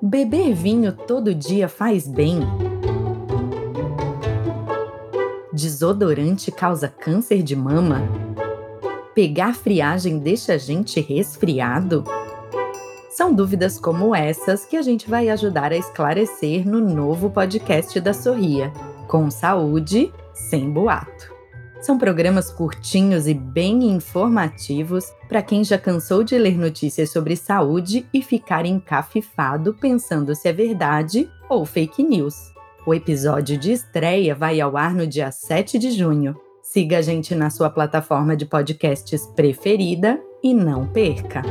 Beber vinho todo dia faz bem. Desodorante causa câncer de mama? Pegar friagem deixa a gente resfriado? São dúvidas como essas que a gente vai ajudar a esclarecer no novo podcast da Sorria, com saúde sem boato. São programas curtinhos e bem informativos para quem já cansou de ler notícias sobre saúde e ficar encafifado pensando se é verdade ou fake news. O episódio de estreia vai ao ar no dia 7 de junho. Siga a gente na sua plataforma de podcasts preferida e não perca!